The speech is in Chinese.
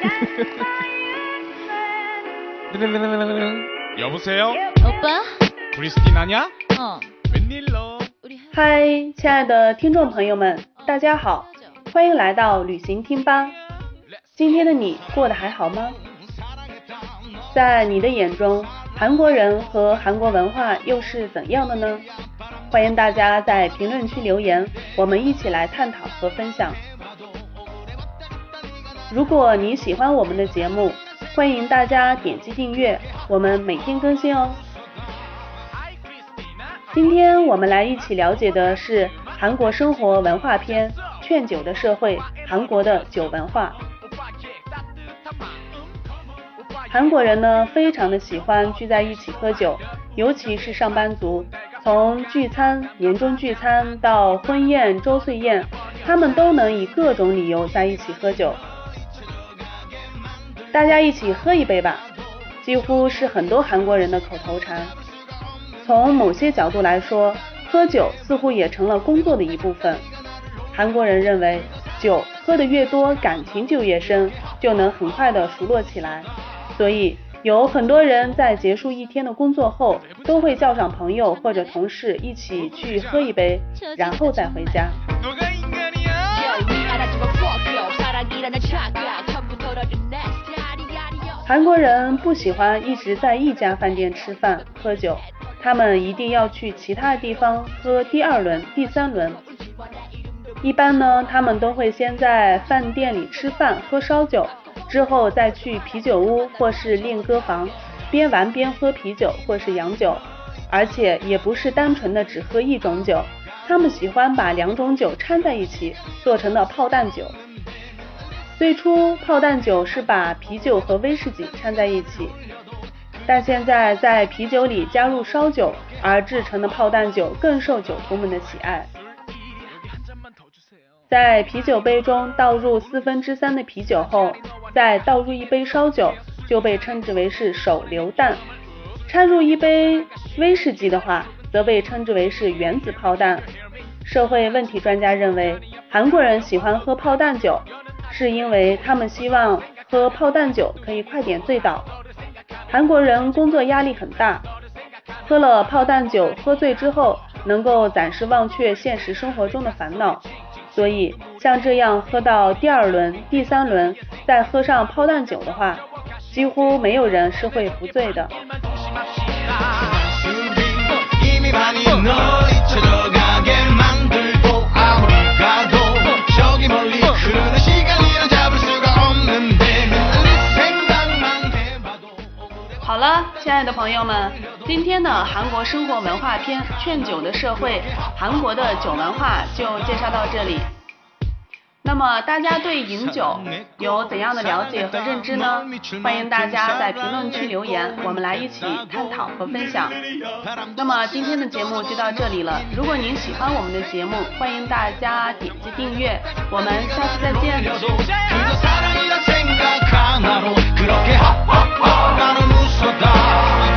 여보세요 오빠? 크리스티나냐 어. 웬일로 嗨，亲爱的听众朋友们，大家好，欢迎来到旅行听吧。今天的你过得还好吗？在你的眼中，韩国人和韩国文化又是怎样的呢？欢迎大家在评论区留言，我们一起来探讨和分享。 如果你喜欢我们的节目，欢迎大家点击订阅，我们每天更新哦。今天我们来一起了解的是韩国生活文化篇《劝酒的社会》，韩国的酒文化。韩国人呢，非常的喜欢聚在一起喝酒，尤其是上班族，从聚餐、年终聚餐到婚宴、周岁宴，他们都能以各种理由在一起喝酒。大家一起喝一杯吧，几乎是很多韩国人的口头禅。从某些角度来说，喝酒似乎也成了工作的一部分。韩国人认为，酒喝得越多，感情就越深，就能很快的熟络起来。所以，有很多人在结束一天的工作后，都会叫上朋友或者同事一起去喝一杯，然后再回家。韩国人不喜欢一直在一家饭店吃饭喝酒，他们一定要去其他地方喝第二轮、第三轮。一般呢，他们都会先在饭店里吃饭喝烧酒，之后再去啤酒屋或是练歌房，边玩边喝啤酒或是洋酒，而且也不是单纯的只喝一种酒，他们喜欢把两种酒掺在一起做成的炮弹酒。最初炮弹酒是把啤酒和威士忌掺在一起，但现在在啤酒里加入烧酒而制成的炮弹酒更受酒徒们的喜爱。在啤酒杯中倒入四分之三的啤酒后，再倒入一杯烧酒，就被称之为是手榴弹；掺入一杯威士忌的话，则被称之为是原子炮弹。社会问题专家认为，韩国人喜欢喝炮弹酒，是因为他们希望喝炮弹酒可以快点醉倒。韩国人工作压力很大，喝了炮弹酒喝醉之后，能够暂时忘却现实生活中的烦恼。所以，像这样喝到第二轮、第三轮，再喝上炮弹酒的话，几乎没有人是会不醉的。好了，亲爱的朋友们，今天的韩国生活文化片《劝酒的社会》韩国的酒文化就介绍到这里。那么大家对饮酒有怎样的了解和认知呢？欢迎大家在评论区留言，我们来一起探讨和分享。那么今天的节目就到这里了，如果您喜欢我们的节目，欢迎大家点击订阅，我们下次再见。só.